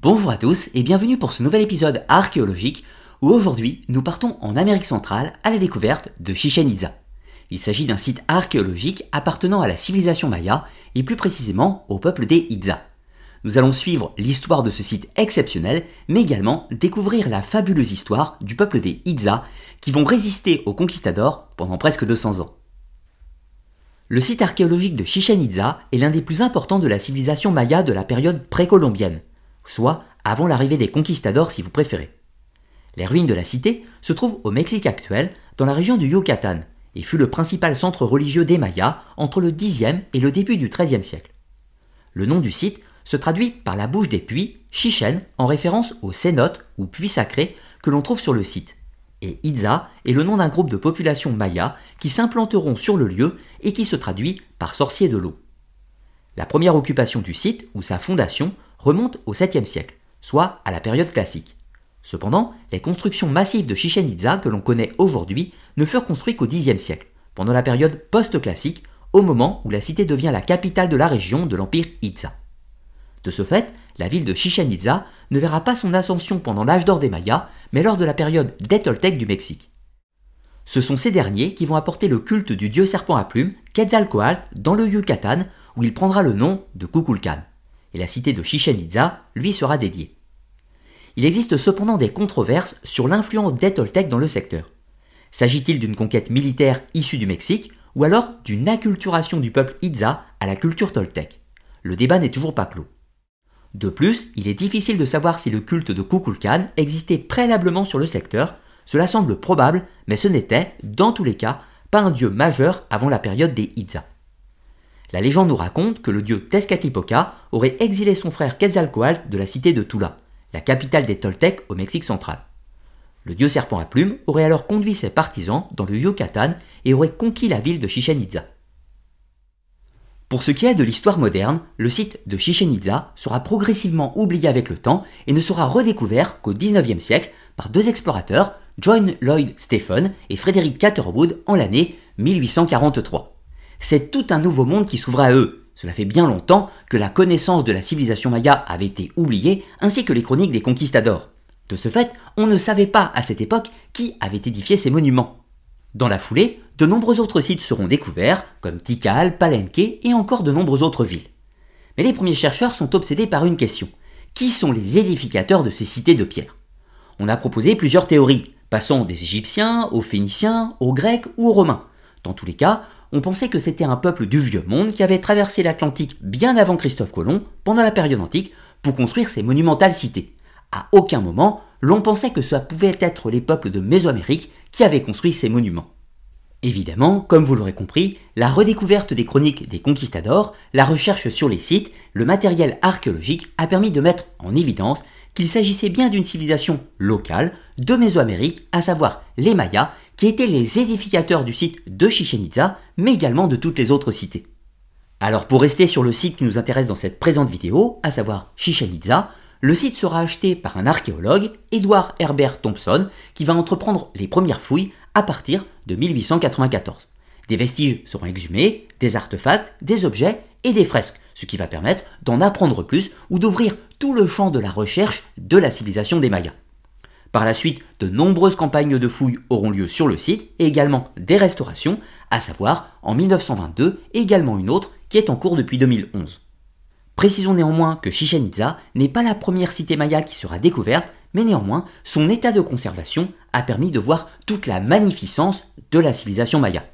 Bonjour à tous et bienvenue pour ce nouvel épisode archéologique où aujourd'hui nous partons en Amérique centrale à la découverte de Chichen Itza. Il s'agit d'un site archéologique appartenant à la civilisation maya et plus précisément au peuple des Itza. Nous allons suivre l'histoire de ce site exceptionnel, mais également découvrir la fabuleuse histoire du peuple des Itza qui vont résister aux conquistadors pendant presque 200 ans. Le site archéologique de Chichen Itza est l'un des plus importants de la civilisation maya de la période précolombienne, soit avant l'arrivée des conquistadors si vous préférez. Les ruines de la cité se trouvent au Mexique actuel, dans la région du Yucatan, et fut le principal centre religieux des Mayas entre le Xe et le début du XIIIe siècle. Le nom du site se traduit par la bouche des puits, Chichen, en référence aux cénotes ou puits sacrés que l'on trouve sur le site. Et Itza est le nom d'un groupe de population maya qui s'implanteront sur le lieu et qui se traduit par sorcier de l'eau. La première occupation du site, ou sa fondation, remonte au 7e siècle, soit à la période classique. Cependant, les constructions massives de Chichen Itza que l'on connaît aujourd'hui ne furent construites qu'au Xe siècle, pendant la période post-classique, au moment où la cité devient la capitale de la région de l'empire Itza. De ce fait, la ville de Chichen Itza ne verra pas son ascension pendant l'âge d'or des Mayas, mais lors de la période des Toltecs du Mexique. Ce sont ces derniers qui vont apporter le culte du dieu serpent à plumes, Quetzalcoatl, dans le Yucatan, où il prendra le nom de Kukulkan. Et la cité de Chichen Itza lui sera dédiée. Il existe cependant des controverses sur l'influence des Toltecs dans le secteur. S'agit-il d'une conquête militaire issue du Mexique, ou alors d'une acculturation du peuple Itza à la culture Toltec? Le débat n'est toujours pas clos. De plus, il est difficile de savoir si le culte de Kukulkan existait préalablement sur le secteur, cela semble probable, mais ce n'était, dans tous les cas, pas un dieu majeur avant la période des Itza. La légende nous raconte que le dieu Tezcatlipoca aurait exilé son frère Quetzalcoatl de la cité de Tula, la capitale des Toltecs au Mexique central. Le dieu serpent à plumes aurait alors conduit ses partisans dans le Yucatan et aurait conquis la ville de Chichen Itza. Pour ce qui est de l'histoire moderne, le site de Chichen Itza sera progressivement oublié avec le temps et ne sera redécouvert qu'au XIXe siècle par deux explorateurs, John Lloyd Stephen et Frederick Catherwood en l'année 1843. C'est tout un nouveau monde qui s'ouvrait à eux. Cela fait bien longtemps que la connaissance de la civilisation maya avait été oubliée, ainsi que les chroniques des conquistadors. De ce fait, on ne savait pas à cette époque qui avait édifié ces monuments. Dans la foulée, de nombreux autres sites seront découverts, comme Tikal, Palenque et encore de nombreuses autres villes. Mais les premiers chercheurs sont obsédés par une question. Qui sont les édificateurs de ces cités de pierre? On a proposé plusieurs théories, passant des Égyptiens aux Phéniciens, aux Grecs ou aux Romains. Dans tous les cas, on pensait que c'était un peuple du vieux monde qui avait traversé l'Atlantique bien avant Christophe Colomb, pendant la période antique, pour construire ces monumentales cités. À aucun moment, l'on pensait que cela pouvait être les peuples de Mésoamérique qui avaient construit ces monuments. Évidemment, comme vous l'aurez compris, la redécouverte des chroniques des conquistadors, la recherche sur les sites, le matériel archéologique a permis de mettre en évidence qu'il s'agissait bien d'une civilisation locale de Mésoamérique, à savoir les Mayas, qui étaient les édificateurs du site de Chichen Itza, mais également de toutes les autres cités. Alors pour rester sur le site qui nous intéresse dans cette présente vidéo, à savoir Chichen Itza, le site sera acheté par un archéologue, Edward Herbert Thompson, qui va entreprendre les premières fouilles à partir de 1894. Des vestiges seront exhumés, des artefacts, des objets et des fresques, ce qui va permettre d'en apprendre plus ou d'ouvrir tout le champ de la recherche de la civilisation des Mayas. Par la suite, de nombreuses campagnes de fouilles auront lieu sur le site et également des restaurations, à savoir en 1922 et également une autre qui est en cours depuis 2011. Précisons néanmoins que Chichen Itza n'est pas la première cité maya qui sera découverte, mais néanmoins son état de conservation a permis de voir toute la magnificence de la civilisation maya.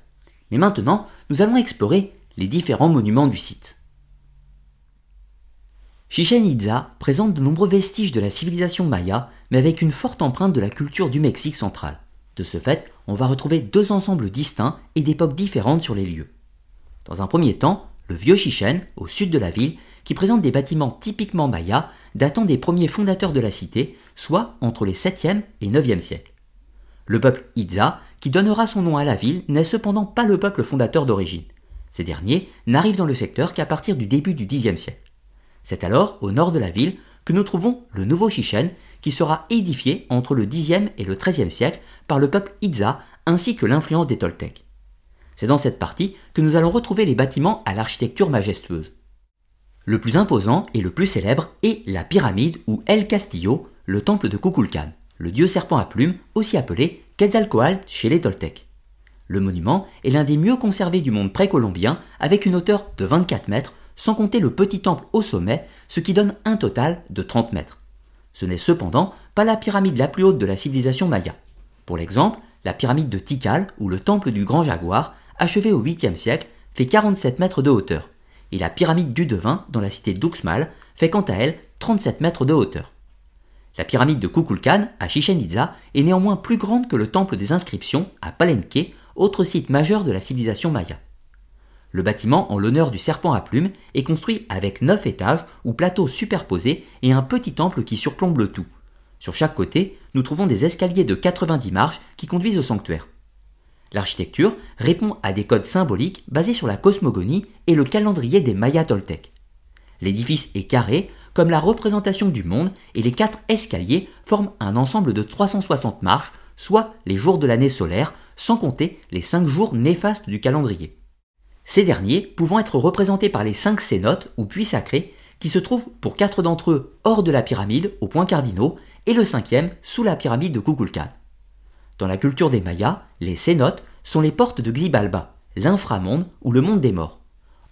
Mais maintenant, nous allons explorer les différents monuments du site. Chichen Itza présente de nombreux vestiges de la civilisation maya, mais avec une forte empreinte de la culture du Mexique central. De ce fait, on va retrouver deux ensembles distincts et d'époques différentes sur les lieux. Dans un premier temps, le vieux Chichen, au sud de la ville, qui présente des bâtiments typiquement mayas datant des premiers fondateurs de la cité, soit entre les 7e et 9e siècles. Le peuple Itza, qui donnera son nom à la ville, n'est cependant pas le peuple fondateur d'origine. Ces derniers n'arrivent dans le secteur qu'à partir du début du Xe siècle. C'est alors, au nord de la ville, que nous trouvons le nouveau Chichen, qui sera édifié entre le Xe et le XIIIe siècle par le peuple Itza ainsi que l'influence des Toltecs. C'est dans cette partie que nous allons retrouver les bâtiments à l'architecture majestueuse. Le plus imposant et le plus célèbre est la pyramide ou El Castillo, le temple de Kukulkan, le dieu serpent à plumes, aussi appelé Quetzalcoatl chez les Toltecs. Le monument est l'un des mieux conservés du monde précolombien avec une hauteur de 24 mètres, sans compter le petit temple au sommet, ce qui donne un total de 30 mètres. Ce n'est cependant pas la pyramide la plus haute de la civilisation maya. Pour l'exemple, la pyramide de Tikal ou le temple du Grand Jaguar, achevé au 8e siècle, fait 47 mètres de hauteur, et la pyramide du Devin, dans la cité d'Uxmal, fait quant à elle 37 mètres de hauteur. La pyramide de Kukulkan, à Chichen Itza, est néanmoins plus grande que le temple des inscriptions, à Palenque, autre site majeur de la civilisation maya. Le bâtiment, en l'honneur du serpent à plumes, est construit avec 9 étages ou plateaux superposés et un petit temple qui surplombe le tout. Sur chaque côté, nous trouvons des escaliers de 90 marches qui conduisent au sanctuaire. L'architecture répond à des codes symboliques basés sur la cosmogonie et le calendrier des Mayas toltecs. L'édifice est carré, comme la représentation du monde, et les quatre escaliers forment un ensemble de 360 marches, soit les jours de l'année solaire, sans compter les cinq jours néfastes du calendrier. Ces derniers pouvant être représentés par les cinq cénotes ou puits sacrés, qui se trouvent pour quatre d'entre eux hors de la pyramide, aux points cardinaux, et le cinquième sous la pyramide de Kukulkan. Dans la culture des Mayas, les cénotes sont les portes de Xibalba, l'inframonde ou le monde des morts.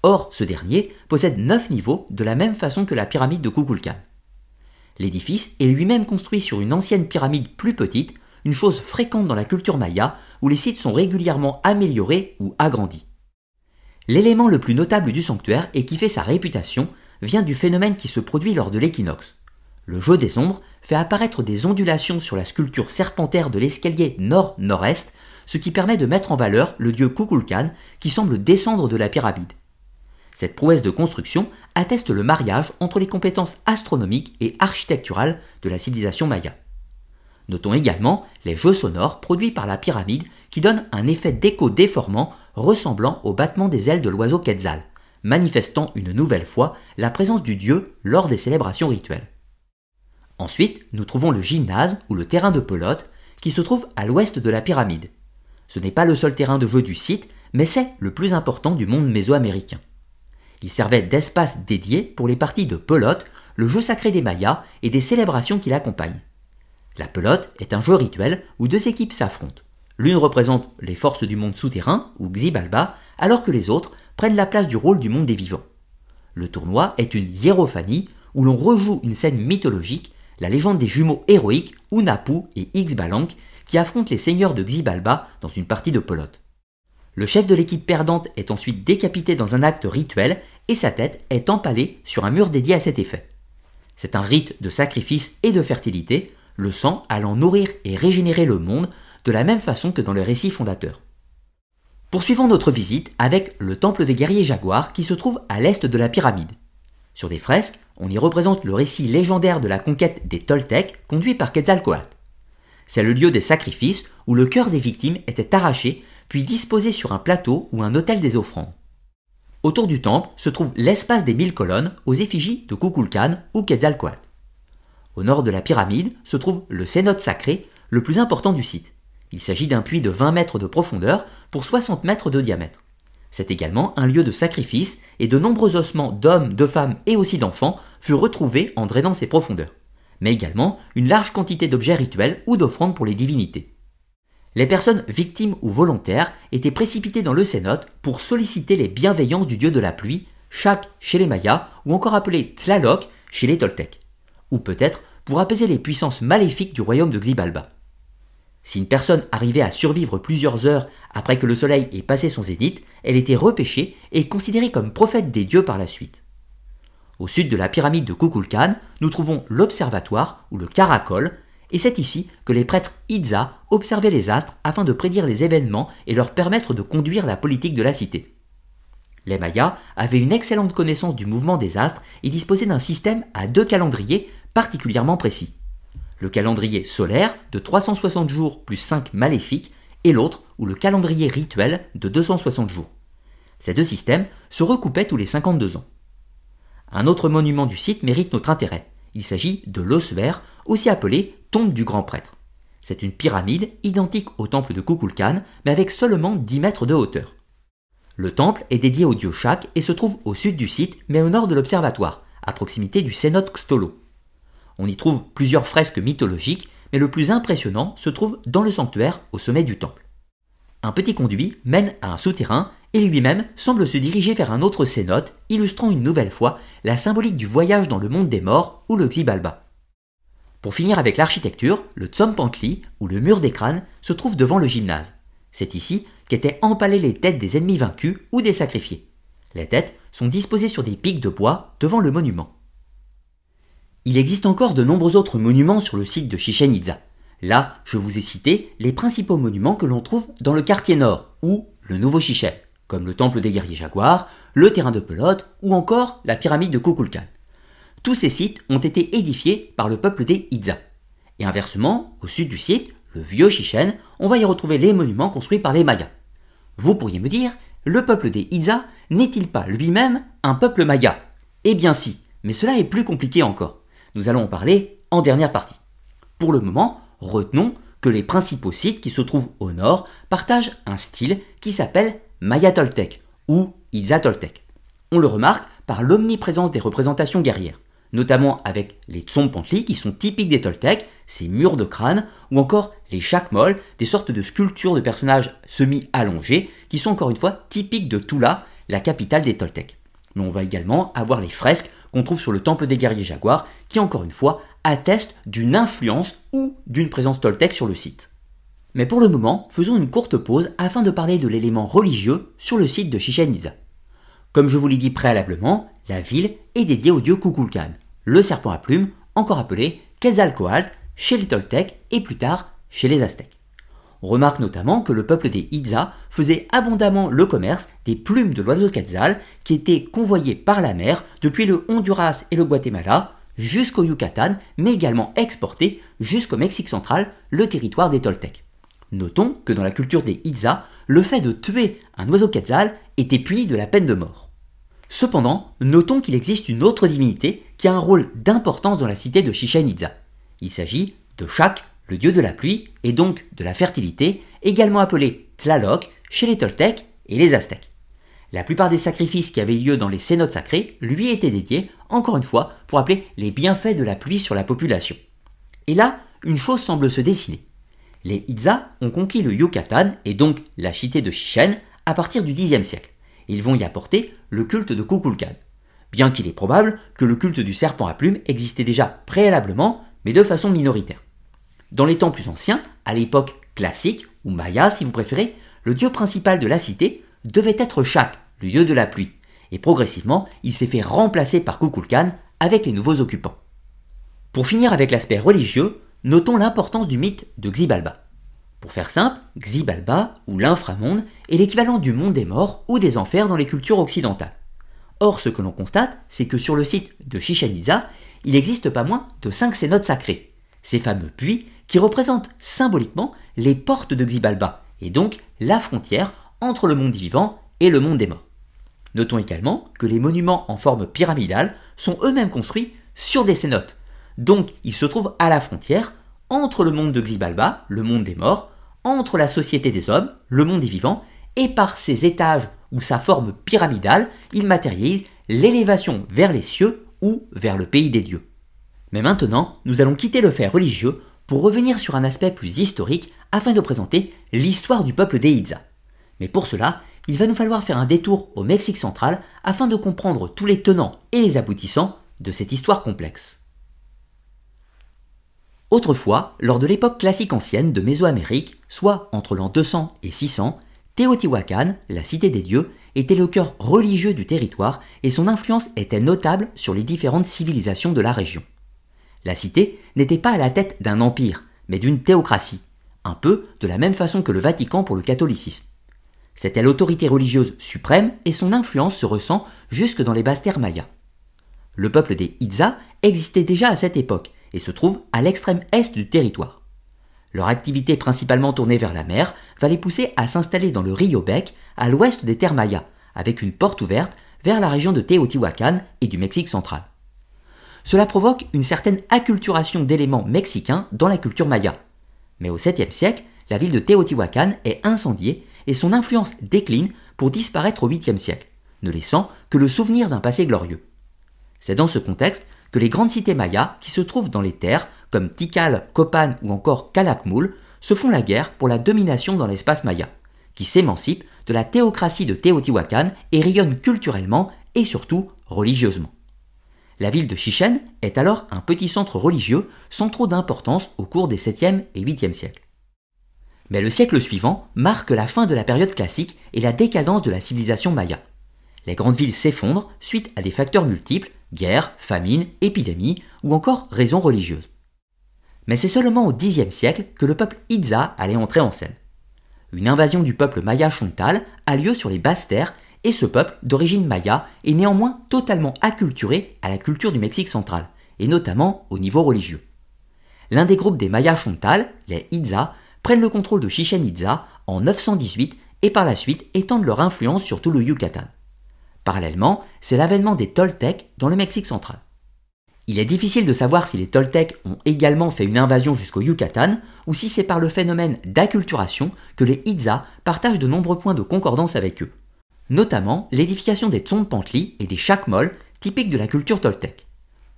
Or, ce dernier possède neuf niveaux de la même façon que la pyramide de Kukulkan. L'édifice est lui-même construit sur une ancienne pyramide plus petite, une chose fréquente dans la culture maya où les sites sont régulièrement améliorés ou agrandis. L'élément le plus notable du sanctuaire et qui fait sa réputation vient du phénomène qui se produit lors de l'équinoxe. Le jeu des ombres fait apparaître des ondulations sur la sculpture serpentaire de l'escalier nord-nord-est, ce qui permet de mettre en valeur le dieu Kukulkan qui semble descendre de la pyramide. Cette prouesse de construction atteste le mariage entre les compétences astronomiques et architecturales de la civilisation maya. Notons également les jeux sonores produits par la pyramide qui donnent un effet d'écho déformant ressemblant au battement des ailes de l'oiseau Quetzal, manifestant une nouvelle fois la présence du dieu lors des célébrations rituelles. Ensuite, nous trouvons le gymnase ou le terrain de pelote qui se trouve à l'ouest de la pyramide. Ce n'est pas le seul terrain de jeu du site, mais c'est le plus important du monde mésoaméricain. Il servait d'espace dédié pour les parties de pelote, le jeu sacré des Mayas et des célébrations qui l'accompagnent. La pelote est un jeu rituel où deux équipes s'affrontent. L'une représente les forces du monde souterrain, ou Xibalba, alors que les autres prennent la place du rôle du monde des vivants. Le tournoi est une hiérophanie où l'on rejoue une scène mythologique, la légende des jumeaux héroïques Unapu et Xbalanque qui affrontent les seigneurs de Xibalba dans une partie de pelote. Le chef de l'équipe perdante est ensuite décapité dans un acte rituel et sa tête est empalée sur un mur dédié à cet effet. C'est un rite de sacrifice et de fertilité, le sang allant nourrir et régénérer le monde de la même façon que dans le récit fondateur. Poursuivons notre visite avec le temple des guerriers jaguars qui se trouve à l'est de la pyramide. Sur des fresques, on y représente le récit légendaire de la conquête des Toltecs conduit par Quetzalcoatl. C'est le lieu des sacrifices où le cœur des victimes était arraché puis disposé sur un plateau ou un autel des offrandes. Autour du temple se trouve l'espace des mille colonnes aux effigies de Kukulkan ou Quetzalcoatl. Au nord de la pyramide se trouve le cénote sacré, le plus important du site. Il s'agit d'un puits de 20 mètres de profondeur pour 60 mètres de diamètre. C'est également un lieu de sacrifice et de nombreux ossements d'hommes, de femmes et aussi d'enfants furent retrouvés en drainant ces profondeurs, mais également une large quantité d'objets rituels ou d'offrandes pour les divinités. Les personnes victimes ou volontaires étaient précipitées dans le cénote pour solliciter les bienveillances du dieu de la pluie, Shak chez les Mayas ou encore appelé Tlaloc chez les Toltecs, ou peut-être pour apaiser les puissances maléfiques du royaume de Xibalba. Si une personne arrivait à survivre plusieurs heures après que le soleil ait passé son zénith, elle était repêchée et considérée comme prophète des dieux par la suite. Au sud de la pyramide de Kukulkan, nous trouvons l'observatoire ou le caracol, et c'est ici que les prêtres Idza observaient les astres afin de prédire les événements et leur permettre de conduire la politique de la cité. Les Mayas avaient une excellente connaissance du mouvement des astres et disposaient d'un système à deux calendriers particulièrement précis le calendrier solaire de 360 jours plus 5 maléfiques et l'autre ou le calendrier rituel de 260 jours. Ces deux systèmes se recoupaient tous les 52 ans. Un autre monument du site mérite notre intérêt. Il s'agit de l'ossuaire, aussi appelé tombe du grand prêtre. C'est une pyramide identique au temple de Kukulkan, mais avec seulement 10 mètres de hauteur. Le temple est dédié au dieu Shak et se trouve au sud du site, mais au nord de l'observatoire, à proximité du cénote Xtolo. On y trouve plusieurs fresques mythologiques, mais le plus impressionnant se trouve dans le sanctuaire au sommet du temple. Un petit conduit mène à un souterrain et lui-même semble se diriger vers un autre cénote, illustrant une nouvelle fois la symbolique du voyage dans le monde des morts ou le Xibalba. Pour finir avec l'architecture, le Tsompantli, ou le mur des crânes, se trouve devant le gymnase. C'est ici qu'étaient empalées les têtes des ennemis vaincus ou des sacrifiés. Les têtes sont disposées sur des pics de bois devant le monument. Il existe encore de nombreux autres monuments sur le site de Chichen Itza. Là, je vous ai cité les principaux monuments que l'on trouve dans le quartier nord, ou le Nouveau Chichen, comme le temple des guerriers jaguars, le terrain de pelote ou encore la pyramide de Kukulkan. Tous ces sites ont été édifiés par le peuple des Itza. Et inversement, au sud du site, le vieux Chichen, on va y retrouver les monuments construits par les Mayas. Vous pourriez me dire, le peuple des Itza n'est-il pas lui-même un peuple maya? Eh bien si, mais cela est plus compliqué encore. Nous allons en parler en dernière partie. Pour le moment, retenons que les principaux sites qui se trouvent au nord partagent un style qui s'appelle Maya Toltec ou Itza Toltec. On le remarque par l'omniprésence des représentations guerrières, notamment avec les Tsompantli qui sont typiques des Toltecs, ces murs de crâne, ou encore les chakmol, des sortes de sculptures de personnages semi-allongés qui sont encore une fois typiques de Tula, la capitale des Toltecs. Mais on va également avoir les fresques qu'on trouve sur le temple des guerriers jaguars, qui encore une fois attestent d'une influence ou d'une présence toltèque sur le site. Mais pour le moment, faisons une courte pause afin de parler de l'élément religieux sur le site de Chichen Itza. Comme je vous l'ai dit préalablement, la ville est dédiée au dieu Kukulkan, le serpent à plumes, encore appelé Quetzalcoatl chez les Toltecs et plus tard chez les Aztèques. On remarque notamment que le peuple des Itza faisait abondamment le commerce des plumes de l'oiseau quetzal qui étaient convoyées par la mer depuis le Honduras et le Guatemala jusqu'au Yucatan, mais également exportées jusqu'au Mexique central, le territoire des Toltecs. Notons que dans la culture des Itza, le fait de tuer un oiseau quetzal était puni de la peine de mort. Cependant, notons qu'il existe une autre divinité qui a un rôle d'importance dans la cité de Chichen Itza. Il s'agit de Shak le dieu de la pluie et donc de la fertilité, également appelé Tlaloc chez les Toltecs et les Aztèques. La plupart des sacrifices qui avaient lieu dans les cénotes sacrés lui étaient dédiés, encore une fois, pour appeler les bienfaits de la pluie sur la population. Et là, une chose semble se dessiner. Les Itza ont conquis le Yucatan et donc la cité de Chichen à partir du Xe siècle. Ils vont y apporter le culte de Kukulkan. Bien qu'il est probable que le culte du serpent à plumes existait déjà préalablement, mais de façon minoritaire. Dans les temps plus anciens, à l'époque classique, ou maya si vous préférez, le dieu principal de la cité devait être Shak, le dieu de la pluie, et progressivement il s'est fait remplacer par Kukulkan avec les nouveaux occupants. Pour finir avec l'aspect religieux, notons l'importance du mythe de Xibalba. Pour faire simple, Xibalba, ou l'inframonde, est l'équivalent du monde des morts ou des enfers dans les cultures occidentales. Or, ce que l'on constate, c'est que sur le site de Chichen Itza, il n'existe pas moins de 5 cénotes sacrés, ces fameux puits qui représentent symboliquement les portes de Xibalba, et donc la frontière entre le monde vivant et le monde des morts. Notons également que les monuments en forme pyramidale sont eux-mêmes construits sur des cénotes, donc ils se trouvent à la frontière entre le monde de Xibalba, le monde des morts, entre la société des hommes, le monde des vivants, et par ces étages ou sa forme pyramidale, ils matérialisent l'élévation vers les cieux ou vers le pays des dieux. Mais maintenant, nous allons quitter le fait religieux pour revenir sur un aspect plus historique afin de présenter l'histoire du peuple des Itza. Mais pour cela, il va nous falloir faire un détour au Mexique central afin de comprendre tous les tenants et les aboutissants de cette histoire complexe. Autrefois, lors de l'époque classique ancienne de Mésoamérique, soit entre l'an 200 et 600, Teotihuacan, la cité des dieux, était le cœur religieux du territoire et son influence était notable sur les différentes civilisations de la région. La cité n'était pas à la tête d'un empire, mais d'une théocratie, un peu de la même façon que le Vatican pour le catholicisme. C'était l'autorité religieuse suprême et son influence se ressent jusque dans les basses terres. Le peuple des Itza existait déjà à cette époque et se trouve à l'extrême est du territoire. Leur activité principalement tournée vers la mer va les pousser à s'installer dans le Rio Bec, à l'ouest des terres avec une porte ouverte vers la région de Teotihuacan et du Mexique central. Cela provoque une certaine acculturation d'éléments mexicains dans la culture maya. Mais au 7e siècle, la ville de Teotihuacan est incendiée et son influence décline pour disparaître au 8e siècle, ne laissant que le souvenir d'un passé glorieux. C'est dans ce contexte que les grandes cités mayas, qui se trouvent dans les terres, comme Tikal, Copan ou encore Calakmul, se font la guerre pour la domination dans l'espace maya, qui s'émancipe de la théocratie de Teotihuacan et rayonne culturellement et surtout religieusement. La ville de Chichen est alors un petit centre religieux sans trop d'importance au cours des 7e et 8e siècles. Mais le siècle suivant marque la fin de la période classique et la décadence de la civilisation maya. Les grandes villes s'effondrent suite à des facteurs multiples, guerres, famines, épidémies ou encore raisons religieuses. Mais c'est seulement au Xe siècle que le peuple Itza allait entrer en scène. Une invasion du peuple maya chontal a lieu sur les basses terres et ce peuple, d'origine maya, est néanmoins totalement acculturé à la culture du Mexique central, et notamment au niveau religieux. L'un des groupes des mayas chontal, les Itza, prennent le contrôle de Chichen Itza en 918 et par la suite étendent leur influence sur tout le Yucatan. Parallèlement, c'est l'avènement des Toltecs dans le Mexique central. Il est difficile de savoir si les Toltecs ont également fait une invasion jusqu'au Yucatan ou si c'est par le phénomène d'acculturation que les Itza partagent de nombreux points de concordance avec eux, notamment l'édification des Tzompantli et des Chakmol typiques de la culture toltèque.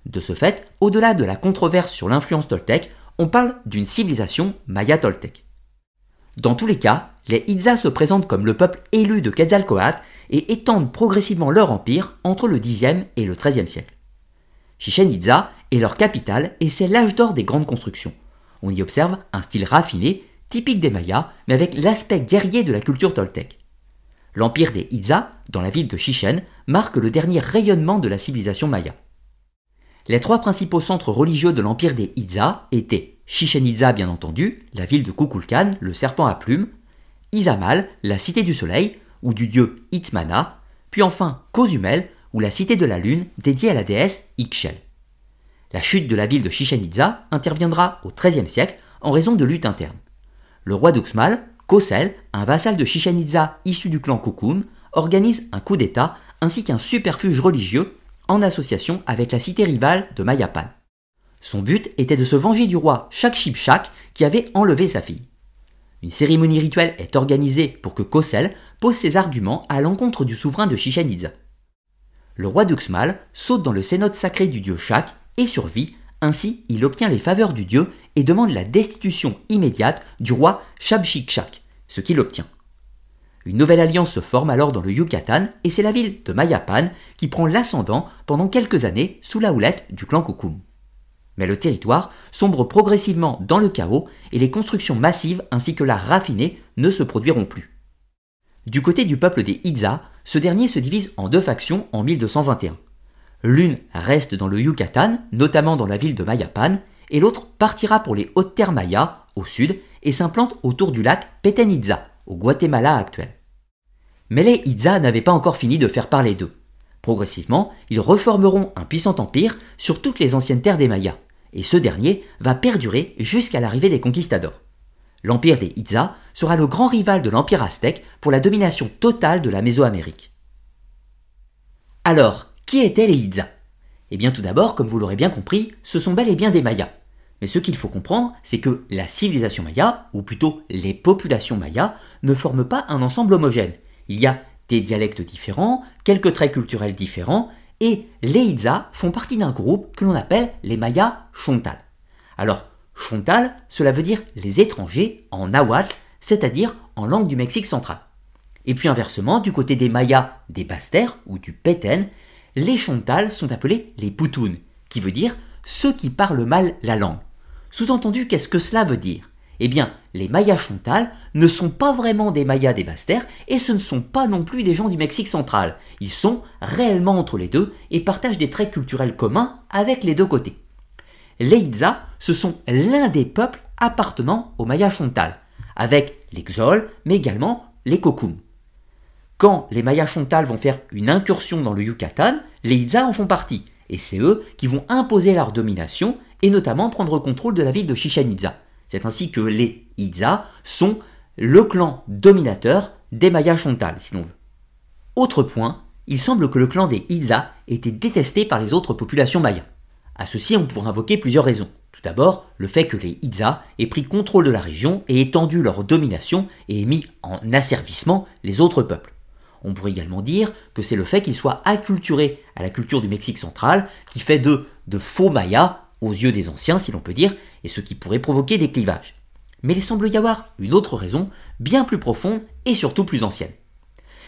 De ce fait, au-delà de la controverse sur l'influence toltèque, on parle d'une civilisation maya-toltèque. Dans tous les cas, les Itza se présentent comme le peuple élu de Quetzalcoatl et étendent progressivement leur empire entre le Xe et le XIIIe siècle. Chichen Itza est leur capitale et c'est l'âge d'or des grandes constructions. On y observe un style raffiné, typique des Mayas, mais avec l'aspect guerrier de la culture toltèque. L'empire des Itza, dans la ville de Chichen, marque le dernier rayonnement de la civilisation maya. Les trois principaux centres religieux de l'empire des Itza étaient Chichen Itza bien entendu, la ville de Kukulkan, le serpent à plumes, Izamal, la cité du soleil, ou du dieu Itmana, puis enfin Cozumel, ou la cité de la lune, dédiée à la déesse Ixchel. La chute de la ville de Chichen Itza interviendra au XIIIe siècle en raison de luttes internes. Le roi d'Uxmal, Kosel, un vassal de Chichen issu du clan Kukum, organise un coup d'État ainsi qu'un superfuge religieux en association avec la cité rivale de Mayapan. Son but était de se venger du roi Shakshipshak qui avait enlevé sa fille. Une cérémonie rituelle est organisée pour que Kosel pose ses arguments à l'encontre du souverain de Chichen Itza. Le roi d'Uxmal saute dans le cénote sacré du dieu Shak et survit, ainsi il obtient les faveurs du dieu et demande la destitution immédiate du roi Shabshikshak, ce qu'il obtient. Une nouvelle alliance se forme alors dans le Yucatan et c'est la ville de Mayapan qui prend l'ascendant pendant quelques années sous la houlette du clan Kukum. Mais le territoire sombre progressivement dans le chaos et les constructions massives ainsi que l'art raffiné ne se produiront plus. Du côté du peuple des Itza, ce dernier se divise en deux factions en 1221. L'une reste dans le Yucatan, notamment dans la ville de Mayapan, et l'autre partira pour les hautes terres mayas, au sud, et s'implante autour du lac Peten Itza, au Guatemala actuel. Mais les Itza n'avaient pas encore fini de faire parler d'eux. Progressivement, ils reformeront un puissant empire sur toutes les anciennes terres des Mayas, et ce dernier va perdurer jusqu'à l'arrivée des conquistadors. L'empire des Itza sera le grand rival de l'empire aztèque pour la domination totale de la Mésoamérique. Alors, qui étaient les Itza? Eh bien tout d'abord, comme vous l'aurez bien compris, ce sont bel et bien des Mayas. Mais ce qu'il faut comprendre, c'est que la civilisation maya, ou plutôt les populations mayas, ne forment pas un ensemble homogène. Il y a des dialectes différents, quelques traits culturels différents, et les Itza font partie d'un groupe que l'on appelle les Mayas Chontal. Alors, Chontal, cela veut dire les étrangers en nahuatl, c'est-à-dire en langue du Mexique central. Et puis inversement, du côté des Mayas des Basses-Terres ou du Peten, les Chontal sont appelés les Poutounes, qui veut dire ceux qui parlent mal la langue. Sous-entendu, qu'est-ce que cela veut dire? Eh bien, les Mayas Chontal ne sont pas vraiment des Mayas des Basses-Terres et ce ne sont pas non plus des gens du Mexique central. Ils sont réellement entre les deux et partagent des traits culturels communs avec les deux côtés. Les Itza, ce sont l'un des peuples appartenant aux Mayas Chontal, avec les Xol, mais également les Kokum. Quand les Mayas Chontal vont faire une incursion dans le Yucatan, les Itza en font partie, et c'est eux qui vont imposer leur domination et notamment prendre contrôle de la ville de Chichen Itza. C'est ainsi que les Itza sont le clan dominateur des Mayas Chontal, si l'on veut. Autre point, il semble que le clan des Itza était détesté par les autres populations mayas. À ceci, on pourrait invoquer plusieurs raisons. Tout d'abord, le fait que les Itza aient pris contrôle de la région et étendu leur domination et aient mis en asservissement les autres peuples. On pourrait également dire que c'est le fait qu'ils soient acculturés à la culture du Mexique central qui fait de faux Mayas aux yeux des anciens, si l'on peut dire, et ce qui pourrait provoquer des clivages. Mais il semble y avoir une autre raison, bien plus profonde et surtout plus ancienne.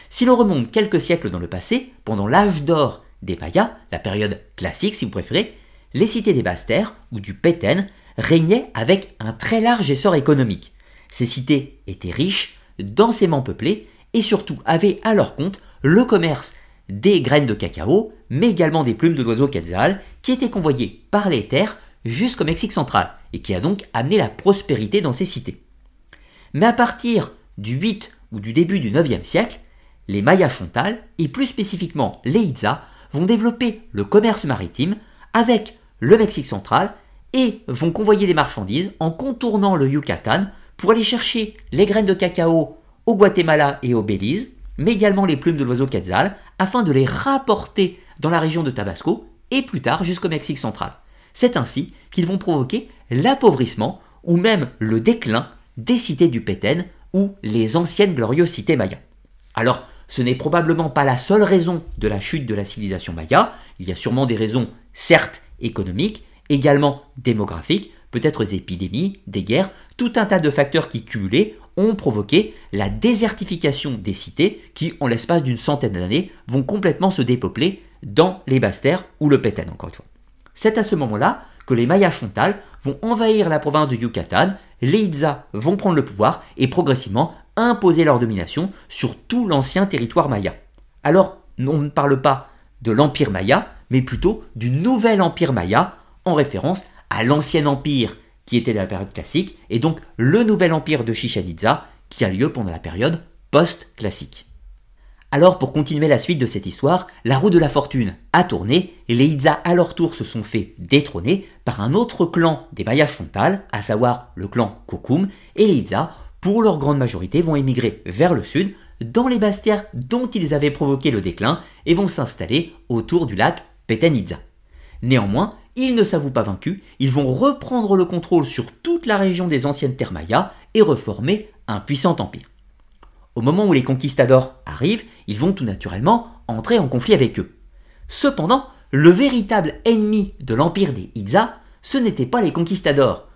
Si l'on remonte quelques siècles dans le passé, pendant l'âge d'or des Mayas, la période classique si vous préférez, les cités des basses-terres, ou du Péten, régnaient avec un très large essor économique. Ces cités étaient riches, densément peuplées, et surtout avaient à leur compte le commerce des graines de cacao, mais également des plumes de l'oiseau quetzal, qui étaient convoyées par les terres jusqu'au Mexique central, et qui a donc amené la prospérité dans ces cités. Mais à partir du 8 ou du début du 9e siècle, les Mayas Chontal, et plus spécifiquement les Itza, vont développer le commerce maritime avec le Mexique central et vont convoyer des marchandises en contournant le Yucatan pour aller chercher les graines de cacao au Guatemala et au Belize, mais également les plumes de l'oiseau quetzal, afin de les rapporter dans la région de Tabasco et plus tard jusqu'au Mexique central. C'est ainsi qu'ils vont provoquer l'appauvrissement ou même le déclin des cités du Péten ou les anciennes glorieuses cités mayas. Alors, ce n'est probablement pas la seule raison de la chute de la civilisation maya, il y a sûrement des raisons certes économiques, également démographiques, peut-être des épidémies, des guerres, tout un tas de facteurs qui cumulés ont provoqué la désertification des cités qui, en l'espace d'une centaine d'années, vont complètement se dépeupler dans les basses terres ou le Péten, encore une fois. C'est à ce moment-là que les Mayas Chontal vont envahir la province de Yucatan, les Itza vont prendre le pouvoir et progressivement imposer leur domination sur tout l'ancien territoire maya. Alors, on ne parle pas de l'empire maya, mais plutôt du nouvel empire maya, en référence à l'ancien empire qui était de la période classique, et donc le nouvel empire de Chichen Itza qui a lieu pendant la période post-classique. Alors pour continuer la suite de cette histoire, la roue de la fortune a tourné et les Itza à leur tour se sont fait détrôner par un autre clan des Mayas Chontal, à savoir le clan Kokum, et les Itza pour leur grande majorité, vont émigrer vers le sud, dans les basses dont ils avaient provoqué le déclin, et vont s'installer autour du lac Petenitza. Néanmoins, ils ne s'avouent pas vaincus, ils vont reprendre le contrôle sur toute la région des anciennes terres et reformer un puissant empire. Au moment où les conquistadors arrivent, ils vont tout naturellement entrer en conflit avec eux. Cependant, le véritable ennemi de l'empire des Itza, ce n'était pas les conquistadors.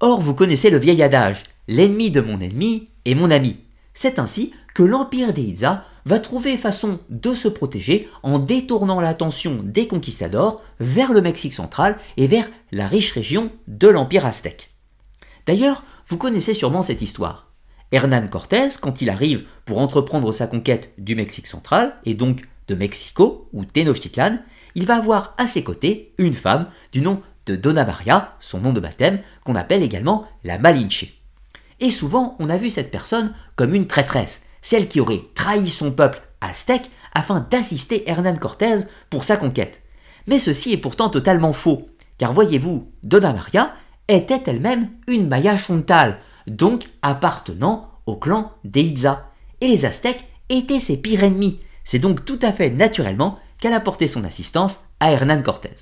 Or, vous connaissez le vieil adage, l'ennemi de mon ennemi est mon ami. C'est ainsi que l'empire des Itza va trouver façon de se protéger en détournant l'attention des conquistadors vers le Mexique central et vers la riche région de l'empire aztèque. D'ailleurs, vous connaissez sûrement cette histoire. Hernán Cortés, quand il arrive pour entreprendre sa conquête du Mexique central, et donc de Mexico ou Tenochtitlan, il va avoir à ses côtés une femme du nom de Dona Maria, son nom de baptême, qu'on appelle également la Malinche. Et souvent, on a vu cette personne comme une traîtresse, celle qui aurait trahi son peuple aztèque afin d'assister Hernán Cortés pour sa conquête. Mais ceci est pourtant totalement faux, car voyez-vous, Dona Maria était elle-même une Maya Chontal, donc appartenant au clan des et les Aztèques étaient ses pires ennemis. C'est donc tout à fait naturellement qu'elle a porté son assistance à Hernán Cortés.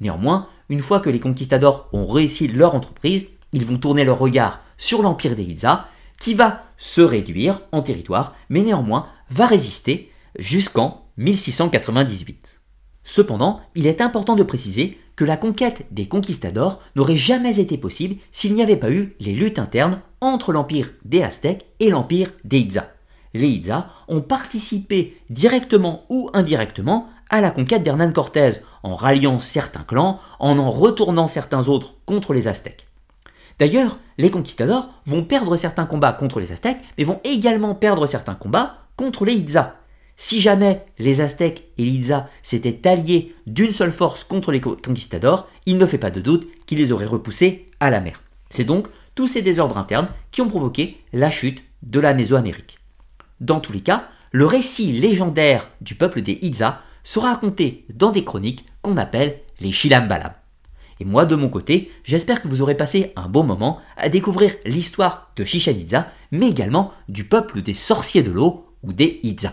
Néanmoins, une fois que les conquistadors ont réussi leur entreprise, ils vont tourner leur regard sur l'empire des qui va se réduire en territoire, mais néanmoins va résister jusqu'en 1698. Cependant, il est important de préciser que la conquête des conquistadors n'aurait jamais été possible s'il n'y avait pas eu les luttes internes entre l'empire des Aztèques et l'empire des Itza. Les Itza ont participé directement ou indirectement à la conquête d'Hernán Cortés en ralliant certains clans, en en retournant certains autres contre les Aztèques. D'ailleurs, les conquistadors vont perdre certains combats contre les Aztèques, mais vont également perdre certains combats contre les Itza. Si jamais les Aztèques et les s'étaient alliés d'une seule force contre les conquistadors, il ne fait pas de doute qu'ils les auraient repoussés à la mer. C'est donc tous ces désordres internes qui ont provoqué la chute de la Mésoamérique. Dans tous les cas, le récit légendaire du peuple des Itza sera raconté dans des chroniques qu'on appelle les Shilambalam. Et moi, de mon côté, j'espère que vous aurez passé un bon moment à découvrir l'histoire de Chichen Itza, mais également du peuple des sorciers de l'eau ou des Itza.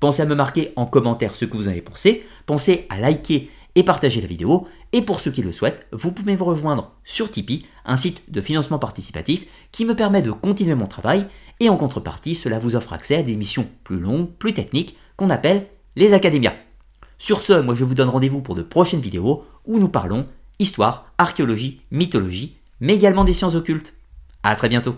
Pensez à me marquer en commentaire ce que vous en avez pensé, pensez à liker et partagez la vidéo. Et pour ceux qui le souhaitent, vous pouvez me rejoindre sur Tipeee, un site de financement participatif qui me permet de continuer mon travail et en contrepartie, cela vous offre accès à des missions plus longues, plus techniques qu'on appelle les académias. Sur ce, moi je vous donne rendez-vous pour de prochaines vidéos où nous parlons histoire, archéologie, mythologie, mais également des sciences occultes. A très bientôt